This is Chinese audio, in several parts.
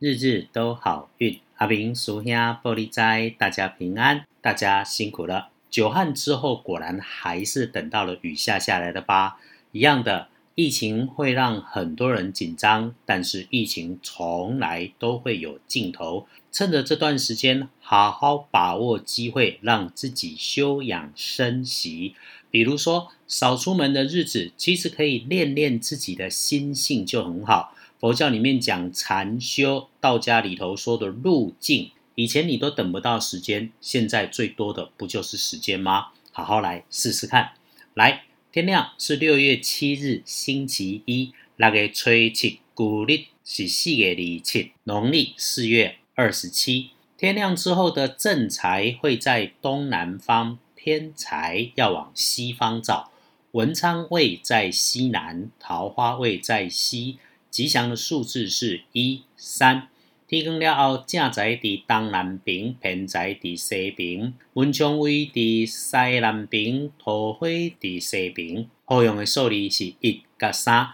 日日都好运。阿明叔兄玻璃斋，大家平安，大家辛苦了。久旱之后，果然还是等到了雨下下来了吧？一样的，疫情会让很多人紧张，但是疫情从来都会有尽头。趁着这段时间，好好把握机会，让自己休养生息。比如说，少出门的日子，其实可以练练自己的心性，就很好。佛教里面讲禅修，道家里头说的路径。以前你都等不到时间，现在最多的不就是时间吗？好好来试试看。来，天亮是六月七日，星期一。那个吹七，古历是四月二七，农历四月二十七。天亮之后的正财会在东南方，偏财要往西方找。文昌位在西南，桃花位在西。吉祥的数字是一三。天光了后，正在伫东南边，偏在伫西边。文昌位伫西南边，桃花伫西边。好用的数字是一甲三。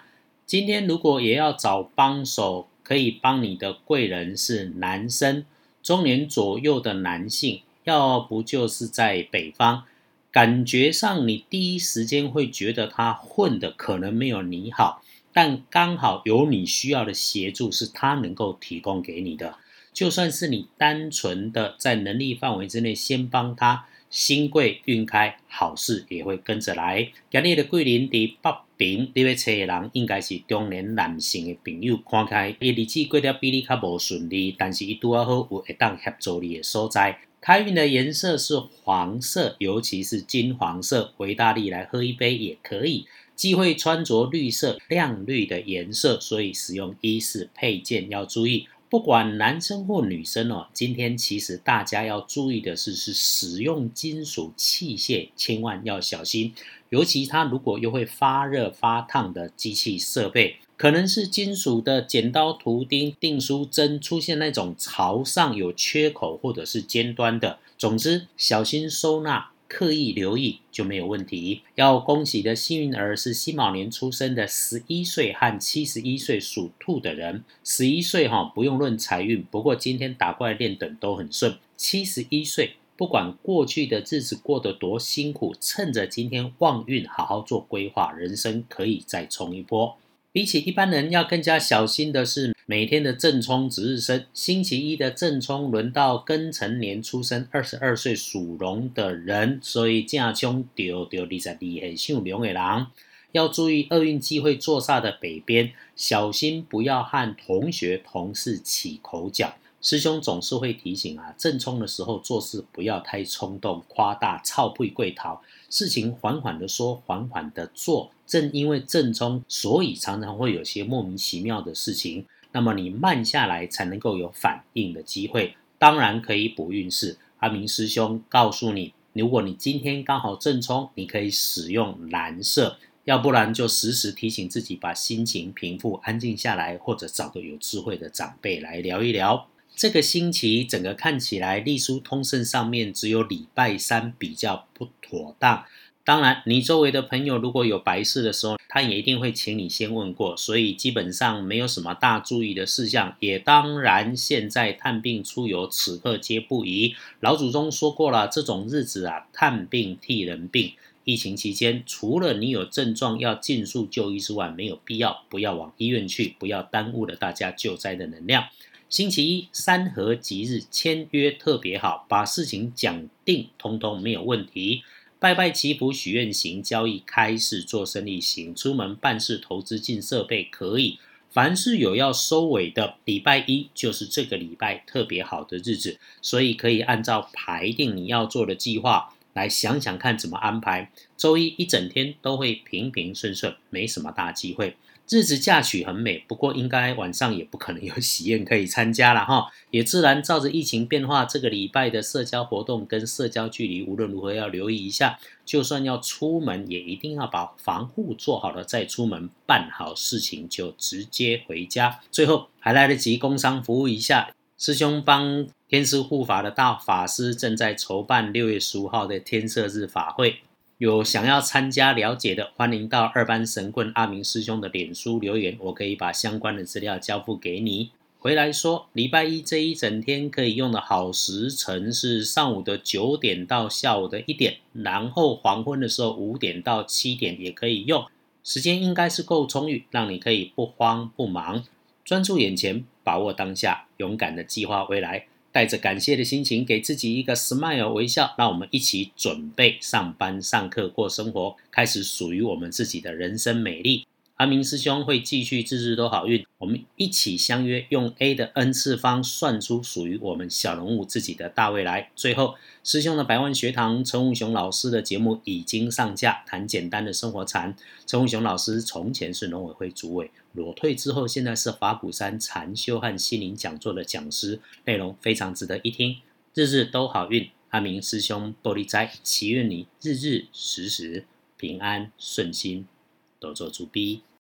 今天如果也要找帮手，可以帮你的贵人是男生，中年左右的男性，要不就是在北方。感觉上，你第一时间会觉得他混的可能没有你好。但刚好有你需要的协助，是他能够提供给你的。就算是你单纯的在能力范围之内先帮他，新贵运开，好事也会跟着来。今日的桂林伫北平，你要找的人应该是中年男性的朋友，看开伊日子过得比你较无顺利，但是伊拄好有会当协助你的所在。开运的颜色是黄色，尤其是金黄色，维大利来喝一杯也可以。忌讳穿着绿色、亮绿的颜色，所以使用衣饰配件要注意。不管男生或女生哦，今天其实大家要注意的是，是使用金属器械，千万要小心。尤其它如果又会发热发烫的机器设备，可能是金属的剪刀、图钉、订书针出现那种朝上有缺口或者是尖端的，总之小心收纳。刻意留意就没有问题。要恭喜的幸运儿是辛卯年出生的十一岁和七十一岁属兔的人。十一岁哈不用论财运，不过今天打怪练等都很顺。七十一岁不管过去的日子过得多辛苦，趁着今天旺运好好做规划，人生可以再冲一波。比起一般人要更加小心的是。每天的正冲值日生，星期一的正冲轮到庚辰年出生，二十二岁属龙的人，所以正冲丢丢二十二岁属龙的人，要注意厄运机会坐煞的北边，小心不要和同学同事起口角。师兄总是会提醒啊，正冲的时候做事不要太冲动、夸大、操配贵逃，事情缓缓的说，缓缓的做。正因为正冲，所以常常会有些莫名其妙的事情。那么你慢下来才能够有反应的机会，当然可以补运势。阿明师兄告诉你，如果你今天刚好正冲，你可以使用蓝色，要不然就时时提醒自己把心情平复、安静下来，或者找个有智慧的长辈来聊一聊。这个星期整个看起来隶书通胜上面只有礼拜三比较不妥当。当然，你周围的朋友如果有白事的时候，他也一定会请你先问过，所以基本上没有什么大注意的事项。也当然，现在探病出游，此刻皆不宜。老祖宗说过了，这种日子啊，探病替人病。疫情期间，除了你有症状要尽速就医之外，没有必要不要往医院去，不要耽误了大家救灾的能量。星期一三合吉日，签约特别好，把事情讲定，通通没有问题。拜拜祈福许愿行，交易开市做生意行，出门办事投资进设备可以。凡是有要收尾的，礼拜一就是这个礼拜特别好的日子，所以可以按照排定你要做的计划来想想看怎么安排。周一一整天都会平平顺顺，没什么大机会。日子嫁娶很美，不过应该晚上也不可能有喜宴可以参加了哈。也自然照着疫情变化，这个礼拜的社交活动跟社交距离无论如何要留意一下。就算要出门，也一定要把防护做好了再出门，办好事情就直接回家。最后还来得及工商服务一下，师兄帮天师护法的大法师正在筹办六月十五号的天色日法会。有想要参加了解的，欢迎到二班神棍阿明师兄的脸书留言，我可以把相关的资料交付给你。回来说，礼拜一这一整天可以用的好时辰是上午的九点到下午的一点，然后黄昏的时候五点到七点也可以用，时间应该是够充裕，让你可以不慌不忙，专注眼前，把握当下，勇敢的计划未来，带着感谢的心情，给自己一个 smile 微笑，让我们一起准备上班、上课、过生活，开始属于我们自己的人生美丽。阿明师兄会继续日日都好运，我们一起相约，用 A 的 n 次方算出属于我们小人物自己的大未来。最后，师兄的百万学堂陈武雄老师的节目已经上架，谈简单的生活禅。陈武雄老师从前是农委会主委，裸退之后，现在是法鼓山禅修和心灵讲座的讲师，内容非常值得一听。日日都好运，阿明师兄玻璃斋，祈愿你日日时时平安顺心。都做主 B。